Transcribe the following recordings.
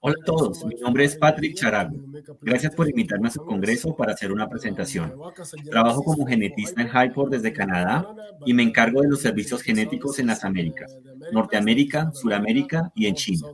Hola a todos, mi nombre es Patrick Charago. Gracias por invitarme a su congreso para hacer una presentación. Trabajo como genetista en Hyport desde Canadá y me encargo de los servicios genéticos en las Américas, Norteamérica, Suramérica y en China.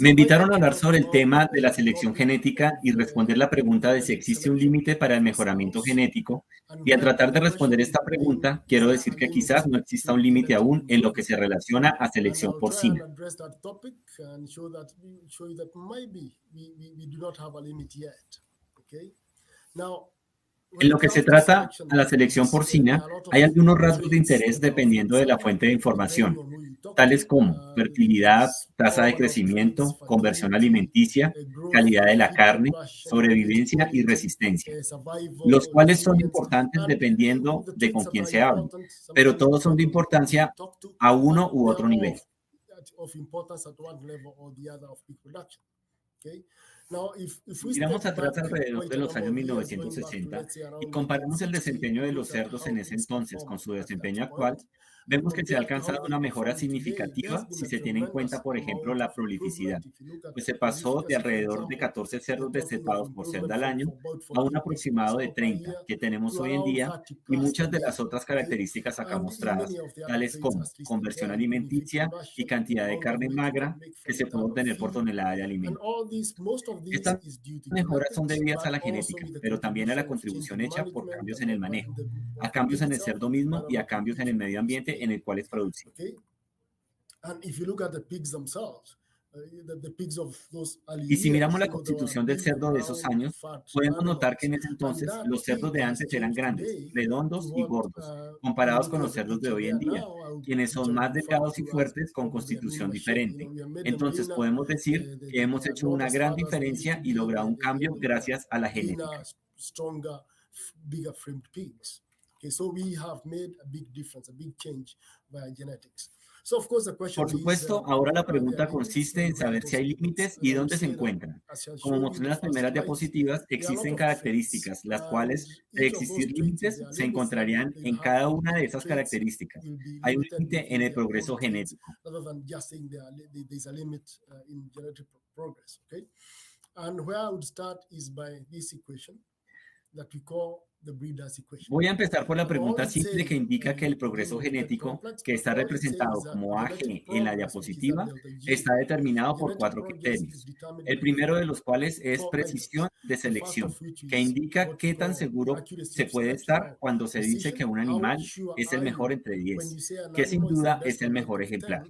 Me invitaron a hablar sobre el tema de la selección genética y responder la pregunta de si existe un límite para el mejoramiento genético. Y al tratar de responder esta pregunta, quiero decir que quizás no exista un límite aún en lo que se relaciona a selección porcina. En lo que se trata a la selección porcina, hay algunos rasgos de interés dependiendo de la fuente de información tales como fertilidad, tasa de crecimiento, conversión alimenticia, calidad de la carne, sobrevivencia y resistencia, los cuales son importantes dependiendo de con quién se hable, pero todos son de importancia a uno u otro nivel. Si miramos atrás alrededor de los años 1960 y comparamos el desempeño de los cerdos en ese entonces con su desempeño actual, Vemos que se ha alcanzado una mejora significativa si se tiene en cuenta, por ejemplo, la prolificidad, pues se pasó de alrededor de 14 cerdos destetados por cerda al año a un aproximado de 30 que tenemos hoy en día y muchas de las otras características acá mostradas, tales como conversión alimenticia y cantidad de carne magra que se puede obtener por tonelada de alimento. Estas mejoras son debidas a la genética, pero también a la contribución hecha por cambios en el manejo, a cambios en el cerdo mismo y a cambios en el medio ambiente en el cual es producido. Y si miramos la constitución del cerdo de esos años, podemos notar que en ese entonces los cerdos de antes eran grandes, redondos y gordos, uh, comparados con los cerdos de hoy en día, quienes son más delgados y fuertes con constitución diferente. Entonces podemos decir que hemos hecho una gran diferencia y logrado un cambio gracias a la genética. Por supuesto, uh, ahora la pregunta consiste en saber si hay límites y dónde se encuentran. Como mostré en las primeras diapositivas, existen características, las uh, cuales, de existir límites, se encontrarían en cada una de esas características. Hay un límite en el progreso genético. And where I would start is by this equation that we call Voy a empezar por la pregunta simple que indica que el progreso genético, que está representado como AG en la diapositiva, está determinado por cuatro criterios. El primero de los cuales es precisión de selección, que indica qué tan seguro se puede estar cuando se dice que un animal es el mejor entre 10, que sin duda es el mejor ejemplar.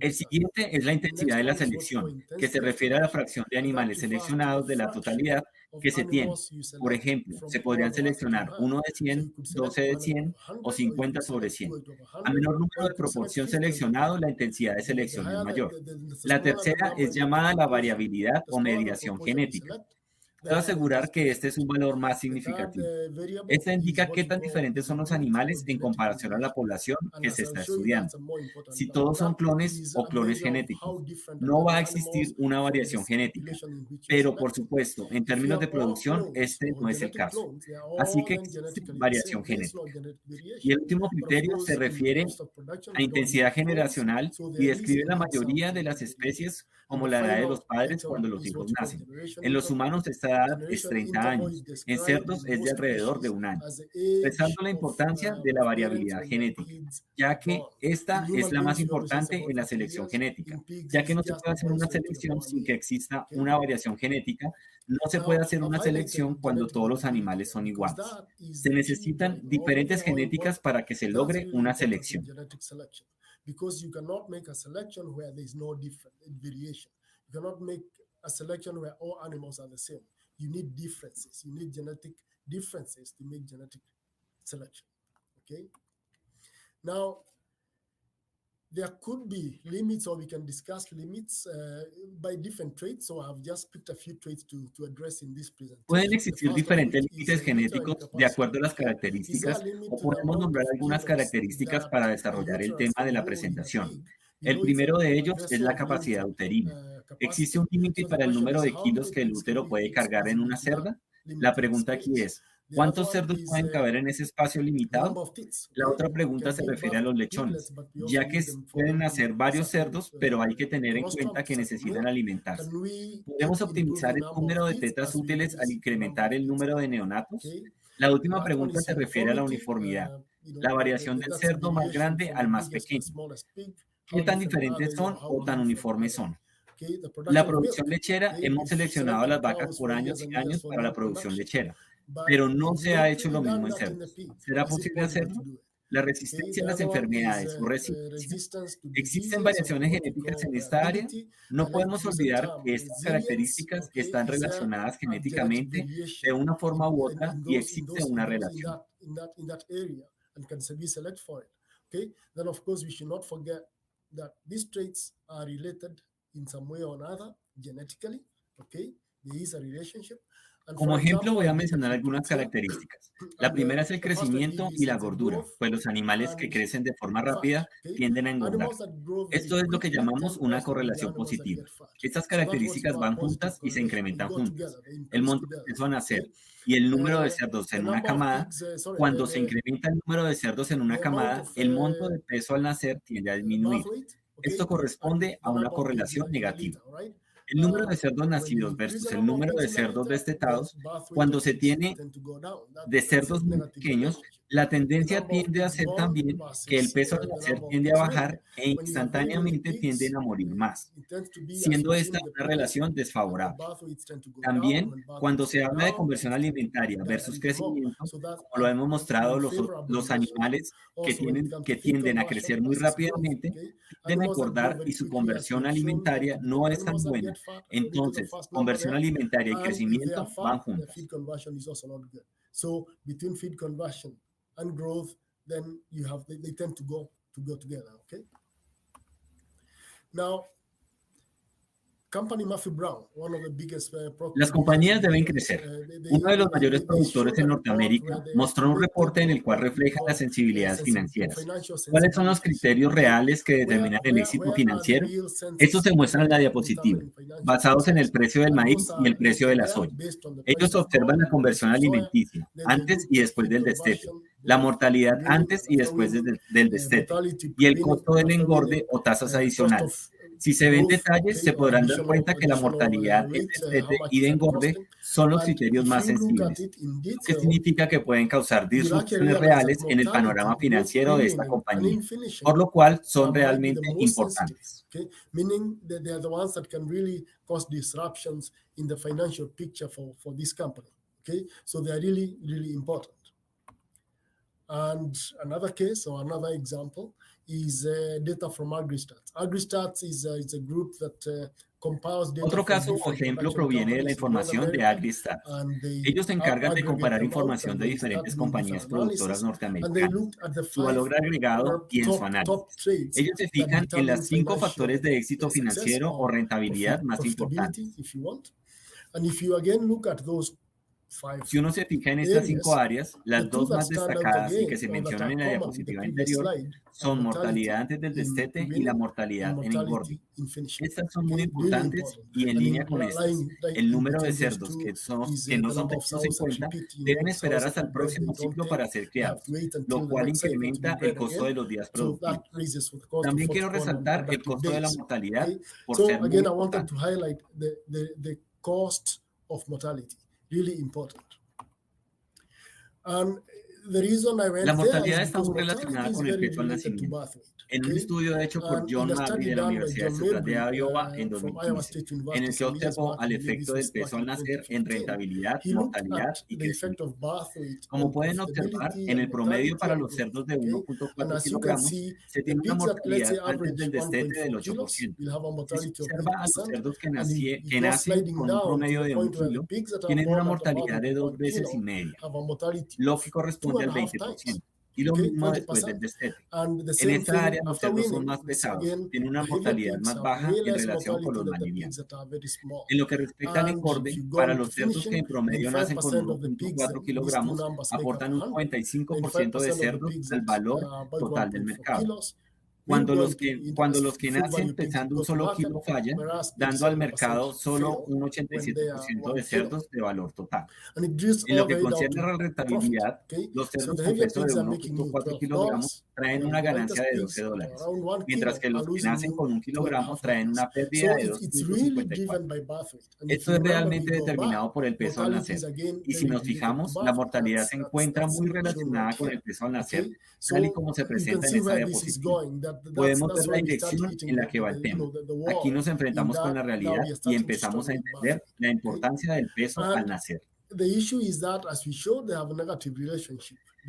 El siguiente es la intensidad de la selección, que se refiere a la fracción de animales seleccionados de la totalidad que se tiene. Por ejemplo, se podrían seleccionar 1 de 100, 12 de 100 o 50 sobre 100. A menor número de proporción seleccionado, la intensidad de selección es mayor. La tercera es llamada la variabilidad o mediación genética. Puedo asegurar que este es un valor más significativo. Este indica qué tan diferentes son los animales en comparación a la población que se está estudiando. Si todos son clones o clones genéticos, no va a existir una variación genética. Pero, por supuesto, en términos de producción, este no es el caso. Así que existe variación genética. Y el último criterio se refiere a intensidad generacional y describe la mayoría de las especies como la edad de los padres cuando los hijos nacen. En los humanos esta edad es 30 años, en cerdos es de alrededor de un año, resaltando la importancia de la variabilidad genética, ya que esta es la más importante en la selección genética, ya que no se puede hacer una selección sin que exista una variación genética, no se puede hacer una selección cuando todos los animales son iguales. Se necesitan diferentes genéticas para que se logre una selección. Because you cannot make a selection where there is no different variation. You cannot make a selection where all animals are the same. You need differences. You need genetic differences to make genetic selection. Okay. Now, there could be limits or we can discuss limits uh, by different traits. So I've just picked a few traits to, to address in this presentation. Pueden existir diferentes límites genéticos de acuerdo a las características o podemos nombrar algunas características para desarrollar el tema de la presentación. El primero de ellos es la capacidad uterina. Uh, ¿Existe un límite para el número de kilos que el útero puede cargar en una cerda? La pregunta aquí es, ¿Cuántos cerdos pueden caber en ese espacio limitado? La otra pregunta se refiere a los lechones, ya que pueden nacer varios cerdos, pero hay que tener en cuenta que necesitan alimentarse. ¿Podemos optimizar el número de tetas útiles al incrementar el número de neonatos? La última pregunta se refiere a la uniformidad, la variación del cerdo más grande al más pequeño. ¿Qué tan diferentes son o tan uniformes son? La producción lechera, hemos seleccionado a las vacas por años y años para la producción lechera, pero no se ha hecho lo mismo en cerdos. ¿Será posible hacerlo? La resistencia a las enfermedades o resistencia. ¿Existen variaciones genéticas en esta área? No podemos olvidar que estas características están relacionadas genéticamente de una forma u otra y existe una relación. Okay, then of course we should not forget that these traits are related in some way or another genetically. Okay, there is a relationship. Como ejemplo voy a mencionar algunas características. La primera es el crecimiento y la gordura, pues los animales que crecen de forma rápida tienden a engordar. Esto es lo que llamamos una correlación positiva. Estas características van juntas y se incrementan juntas. El monto de peso a nacer y el número de cerdos en una camada, cuando se incrementa el número de cerdos en una camada, el monto de peso al nacer tiende a disminuir. Esto corresponde a una correlación negativa. El número de cerdos nacidos versus el número de cerdos destetados, cuando se tiene de cerdos muy pequeños, la tendencia tiende a ser también que el peso nacer tiende a bajar e instantáneamente tienden a morir más, siendo esta una relación desfavorable. También, cuando se habla de conversión alimentaria versus crecimiento, como lo hemos mostrado, los, los animales que, tienen, que tienden a crecer muy rápidamente deben engordar y su conversión alimentaria no es tan buena. Entonces, conversión alimentaria y crecimiento van juntos. And growth, then you have they, they tend to go to go together. Okay. Now, Uh, Las compañías deben crecer. Uh, Uno de los mayores productores en Norteamérica mostró un reporte en el cual refleja las sensibilidades financieras. ¿Cuáles son los criterios reales que determinan el éxito financiero? Estos se muestran en la diapositiva, basados en el precio del maíz y el precio de la soya. Ellos observan la conversión alimenticia antes y después del destete, la mortalidad antes y después del, del destete y el costo del engorde o tasas adicionales. Si se ven detalles, se podrán dar cuenta que la mortalidad, y de engorde son los criterios más sensibles, que significa que pueden causar disrupciones reales en el panorama financiero de esta compañía, por lo cual son realmente importantes. Meaning that they are the ones that can really cause disruptions in the financial picture for, for this company. Okay, so they are really, really important. And another case or another example is uh, data from AgriStats. AgriStats is, uh, is a group that uh, compiles data Otro caso o ejemplo proviene de la información de AgriStats. Ellos se encargan de comparar información de diferentes compañías productoras norteamericanas, su valor agregado y en su análisis. Ellos se fijan en las cinco factores de éxito financiero o rentabilidad más importantes. Si uno se fija en estas cinco áreas, las dos más destacadas y que se mencionan en la diapositiva anterior son mortalidad antes del destete y la mortalidad en engorde. Estas son muy importantes y en línea con estas, el número de cerdos que, son, que no son tenidos en cuenta deben esperar hasta el próximo ciclo para ser criados, lo cual incrementa el costo de los días productivos. También quiero resaltar el costo de la mortalidad por ser muy importante really important. And La mortalidad está muy relacionada con el al nacimiento. En un estudio hecho por John Mabry de la Universidad Estatal de Iowa en 2015, en el que observó al efecto del peso al nacer en rentabilidad, mortalidad y crecimiento. Como pueden observar, en el promedio para los cerdos de 1.4 kilogramos, se tiene una mortalidad antes del destete del 8%. Si se observa a los cerdos que, que nacen con un promedio de 1 kilo, tienen una mortalidad de dos veces y media, lo que corresponde del 20%. Y lo mismo después del destete. En esta área los cerdos son más pesados, tienen una mortalidad más baja en relación con los más livianos. En lo que respecta al engorde, para los cerdos que en promedio nacen con 1.4 kilogramos, aportan un 95% de cerdos al valor uh, total del mercado. Cuando los, que, cuando los que nacen pesando un solo kilo fallan, dando al mercado solo un 87% de cerdos de valor total. En lo que concierne a la rentabilidad, los cerdos con peso de 1.4 kilogramos traen una ganancia de 12 dólares, mientras que los que nacen con un kilogramo traen una pérdida de 2.54. Esto es realmente determinado por el peso al nacer. Y si nos fijamos, la mortalidad se encuentra muy relacionada con el peso al nacer, tal y como se presenta en esta diapositiva. Podemos ver la dirección en la que va el tema. Aquí nos enfrentamos con la realidad y empezamos a entender la importancia del peso al nacer.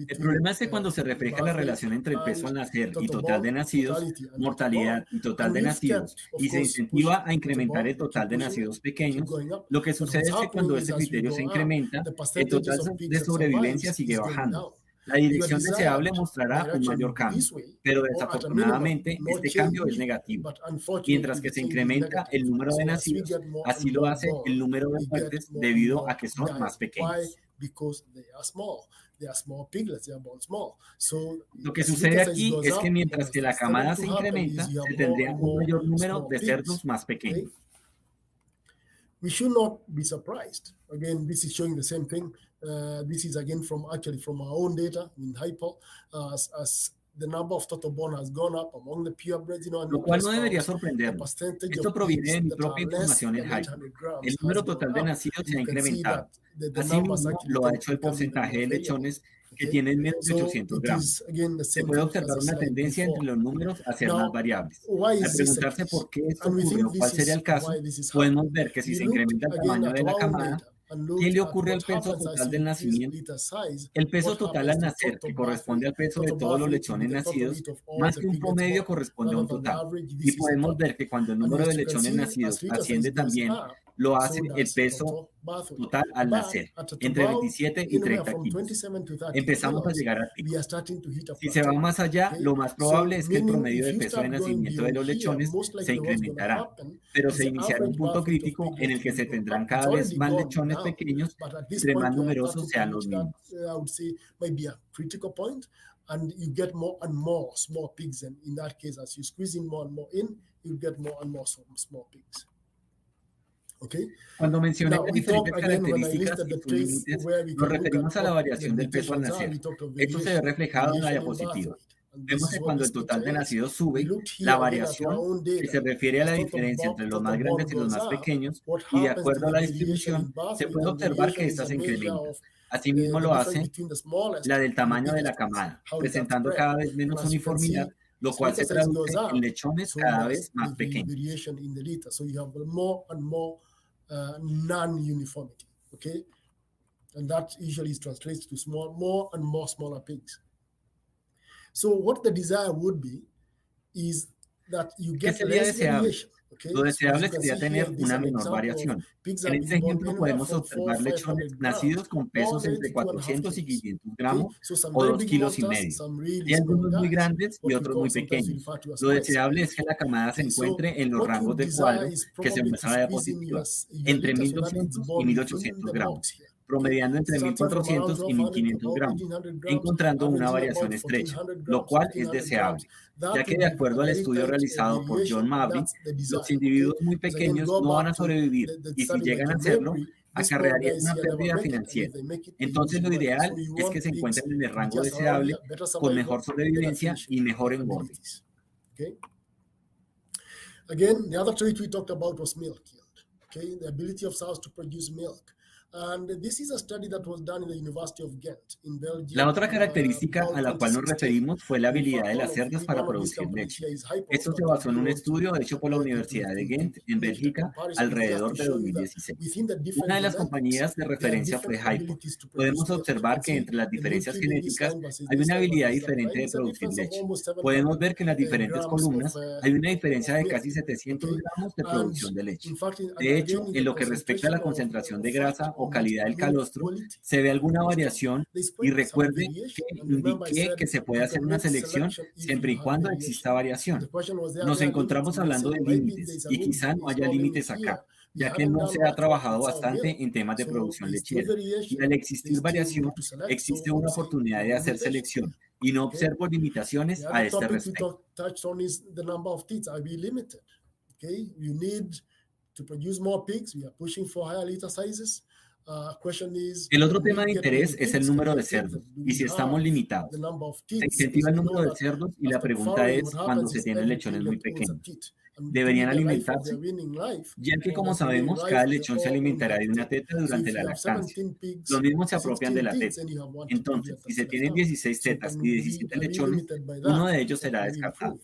El problema es que cuando se refleja la relación entre el peso al nacer y total de nacidos, mortalidad y total de nacidos, y se incentiva a incrementar el total de nacidos pequeños, lo que sucede es que cuando ese criterio se incrementa, el total de sobrevivencia sigue bajando. La dirección deseable mostrará un mayor cambio, pero desafortunadamente este cambio es negativo. Mientras que se incrementa el número de nacidos, así lo hace el número de muertes debido a que son más pequeños. Lo que sucede aquí es que mientras que la camada se incrementa, se tendría un mayor número de cerdos más pequeños. We should not be surprised. Again, this is showing the same thing. Uh, this is again from actually from our own data in Hypo, uh, as, as the number of total bone has gone up among the purebreds, you know, Lo cual no debería sorprendernos. Esto proviene de mi propia información en Hypo. El número total de nacidos se ha incrementado. Asimismo, lo ha hecho el porcentaje de lechones que tienen menos de 800 gramos. Se puede observar una tendencia entre los números a ser más variables. Al preguntarse por qué esto ocurrió, cuál sería el caso, podemos ver que si se incrementa el tamaño de la camada, ¿Qué le ocurre al peso total del nacimiento? El peso total al nacer, que corresponde al peso de todos los lechones nacidos, más que un promedio corresponde a un total. Y podemos ver que cuando el número de lechones nacidos asciende también, lo hace el peso total al nacer, entre 27 y 30 kilos. Empezamos a llegar al pico. Si se va más allá, lo más probable es que el promedio de peso de nacimiento de los lechones se incrementará, pero se iniciará un punto crítico en el que se tendrán cada vez más lechones pequeños, entre más numerosos sean los mismos. and you get more and more small pigs and in that case as you squeeze in more and more in you get more and more small pigs cuando mencioné las diferentes características y límites, nos referimos a la variación del peso al nacer. Esto se ve reflejado en la diapositiva. Vemos que cuando el total de nacidos sube, la variación que se refiere a la diferencia entre los más grandes y los más pequeños, y de acuerdo a la distribución, se puede observar que esta se incrementa. Asimismo lo hace la del tamaño de la camada, presentando cada vez menos uniformidad lo cual se traduce en lechones cada vez más pequeños. Uh, non-uniformity, okay? And that usually translates to small, more and more smaller pigs. So what the desire would be is that you get less variation. Lo deseable sería tener una menor variación. En este ejemplo podemos observar lechones nacidos con pesos entre 400 y 500 gramos o 2 kilos y medio. Hay algunos muy grandes y otros muy pequeños. Lo deseable es que la camada se encuentre en los rangos del cuadro que se muestra la diapositiva, entre 1200 y 1800 gramos promediando entre 1.400 y 1.500 gramos, encontrando una variación estrecha, lo cual es deseable, ya que de acuerdo al estudio realizado por John Mabry, los individuos muy pequeños no van a sobrevivir y si llegan a hacerlo, acarrearían una pérdida financiera. Entonces lo ideal es que se encuentren en el rango deseable con mejor sobrevivencia y mejor engorde. Again, the other trait we talked about was milk yield. Okay, the ability of sows to produce milk. La otra característica a la cual nos referimos fue la habilidad de las cerdas para producir leche. Esto se basó en un estudio hecho por la Universidad de Ghent, en Bélgica, alrededor de 2016. Una de las compañías de referencia fue Hypo. Podemos observar que entre las diferencias genéticas hay una habilidad diferente de producir leche. Podemos ver que en las diferentes columnas hay una diferencia de casi 700 gramos de producción de leche. De hecho, en lo que respecta a la concentración de grasa o calidad del calostro, se ve alguna variación y recuerde que indiqué que se puede hacer una selección siempre y cuando exista variación. Nos encontramos hablando de límites y quizá no haya límites acá ya que no se ha trabajado bastante en temas de producción lechera. Y al existir variación, existe una oportunidad de hacer selección y no observo limitaciones a este respecto. El otro tema de interés es el número de cerdos y si estamos limitados. Se incentiva el número de cerdos y la pregunta es cuando se tienen lechones muy pequeños deberían alimentarse, ya que como sabemos, cada lechón se alimentará de una teta durante la lactancia. Los mismos se apropian de la teta. Entonces, si se tienen 16 tetas y 17 lechones, uno de ellos será descartado.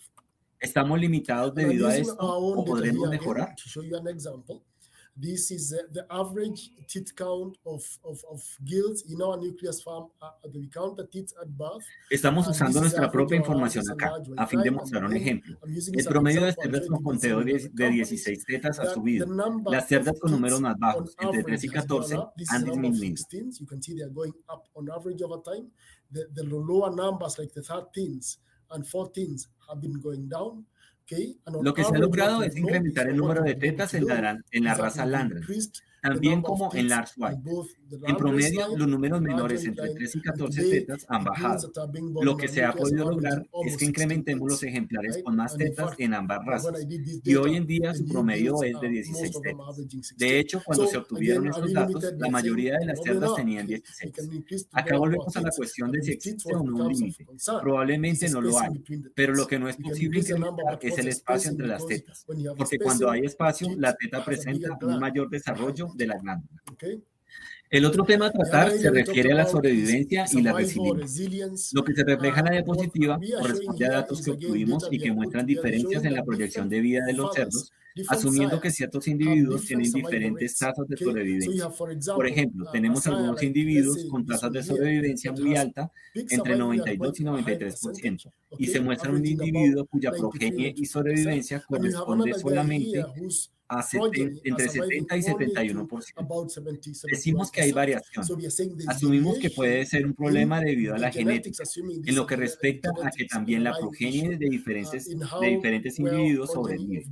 ¿Estamos limitados debido a esto o podremos mejorar? This is the, the average teeth count of, of, of gills in our nucleus farm. Uh, we count the teeth at birth. Estamos usando nuestra propia información acá, a fin de mostrar un ejemplo. El promedio de cerdas con conteo de, de 16 tetas ha subido. Las cerdas con números más bajos, entre 3 y 14, han disminuido. You can see they are going up on average over time. The, the lower numbers, like the 13s and 14s, have been going down. Lo que se ha logrado es incrementar el número de tetas en la, en la raza Landran, también como en Lars White. En promedio, los números menores entre 3 y 14 tetas han bajado. Lo que se ha podido lograr es que incrementemos los ejemplares con más tetas en ambas razas. Y hoy en día su promedio es de 16 tetas. De hecho, cuando se obtuvieron estos datos, la mayoría de las cerdas tenían 16. Acá volvemos a la cuestión de si existe o no un límite. Probablemente no lo hay, pero lo que no es posible incrementar es el espacio entre las tetas, porque cuando hay espacio, la teta presenta un mayor desarrollo de la glándula. El otro tema a tratar se refiere a la sobrevivencia y la resiliencia. Lo que se refleja en la diapositiva corresponde a datos que obtuvimos y que muestran diferencias en la proyección de vida de los cerdos, asumiendo que ciertos individuos tienen diferentes tasas de sobrevivencia. Por ejemplo, tenemos algunos individuos con tasas de sobrevivencia muy alta, entre 92 y 93%, y se muestra un individuo cuya progenie y sobrevivencia corresponde solamente a entre 70 y 71%. Decimos que hay variación. Asumimos que puede ser un problema debido a la genética, en lo que respecta a que también la progenie de diferentes, de diferentes individuos sobrevive.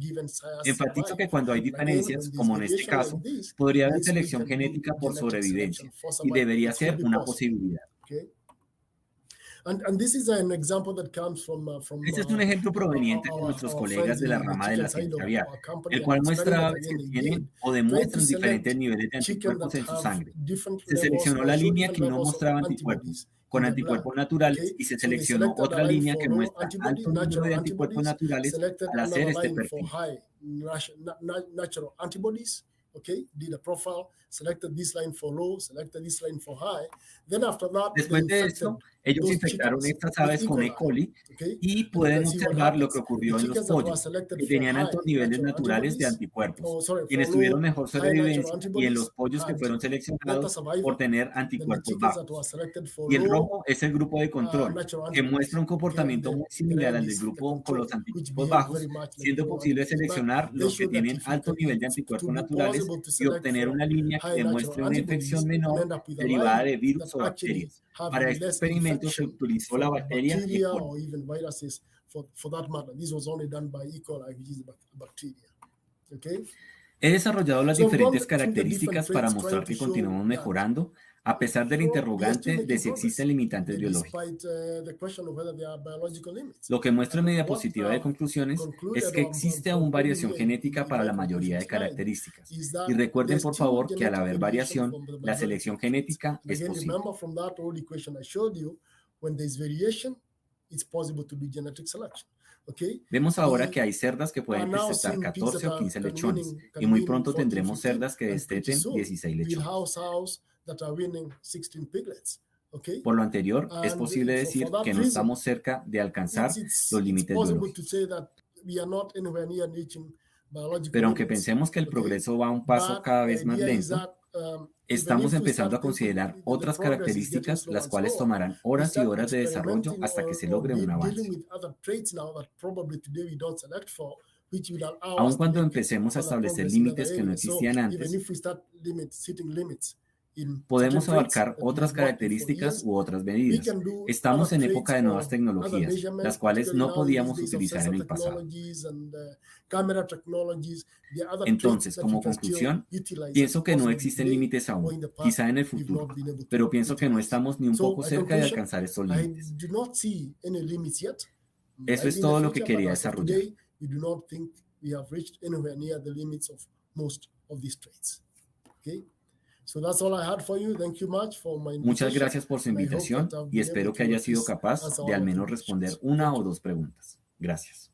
Enfatizo que cuando hay diferencias, como en este caso, podría haber selección genética por sobrevivencia y debería ser una posibilidad. Este es un ejemplo proveniente de nuestros colegas de la rama de la ciencia aviar, el cual muestra si tienen o demuestran diferentes niveles de anticuerpos en su sangre. Se seleccionó la línea que no mostraba anticuerpos. con anticuerpos naturales y se seleccionó otra línea que muestra alto número de anticuerpos naturales al hacer este perfil. this this that, Después de esto, ellos infectaron estas aves con E. coli y pueden observar lo que ocurrió en los pollos, que tenían altos niveles naturales de anticuerpos, quienes tuvieron mejor sobrevivencia, y en los pollos que fueron seleccionados por tener anticuerpos bajos. Y el rojo es el grupo de control, que muestra un comportamiento muy similar al del grupo con los anticuerpos bajos, siendo posible seleccionar los que tienen alto nivel de anticuerpos naturales y obtener una línea que demuestre una infección menor derivada de virus o bacterias. Para este experimento se utilizó la bacteria E. coli. He desarrollado las diferentes características para mostrar que continuamos mejorando a pesar del interrogante de si existen limitantes biológicos. Lo que muestra en mi diapositiva de conclusiones es que existe aún variación genética para la mayoría de características. Y recuerden, por favor, que al haber variación, la selección genética es posible. Vemos ahora que hay cerdas que pueden destetar 14 o 15 lechones y muy pronto tendremos cerdas que desteten 16 lechones. Por lo anterior, es posible decir que no estamos cerca de alcanzar los límites biológicos. Pero aunque pensemos que el progreso va a un paso cada vez más lento, um, estamos empezando a considerar otras características las cuales tomarán horas y horas de desarrollo hasta que se logre un avance. Aun cuando empecemos a establecer límites que no existían antes, Podemos abarcar otras características u otras medidas. Estamos en época de nuevas tecnologías, las cuales no podíamos utilizar en el pasado. Entonces, como conclusión, pienso que no existen límites aún, quizá en el futuro, pero pienso que no estamos ni un poco cerca de alcanzar estos límites. Eso es todo lo que quería desarrollar. Muchas gracias por su invitación y espero que haya sido capaz de al menos responder una o dos preguntas. Gracias.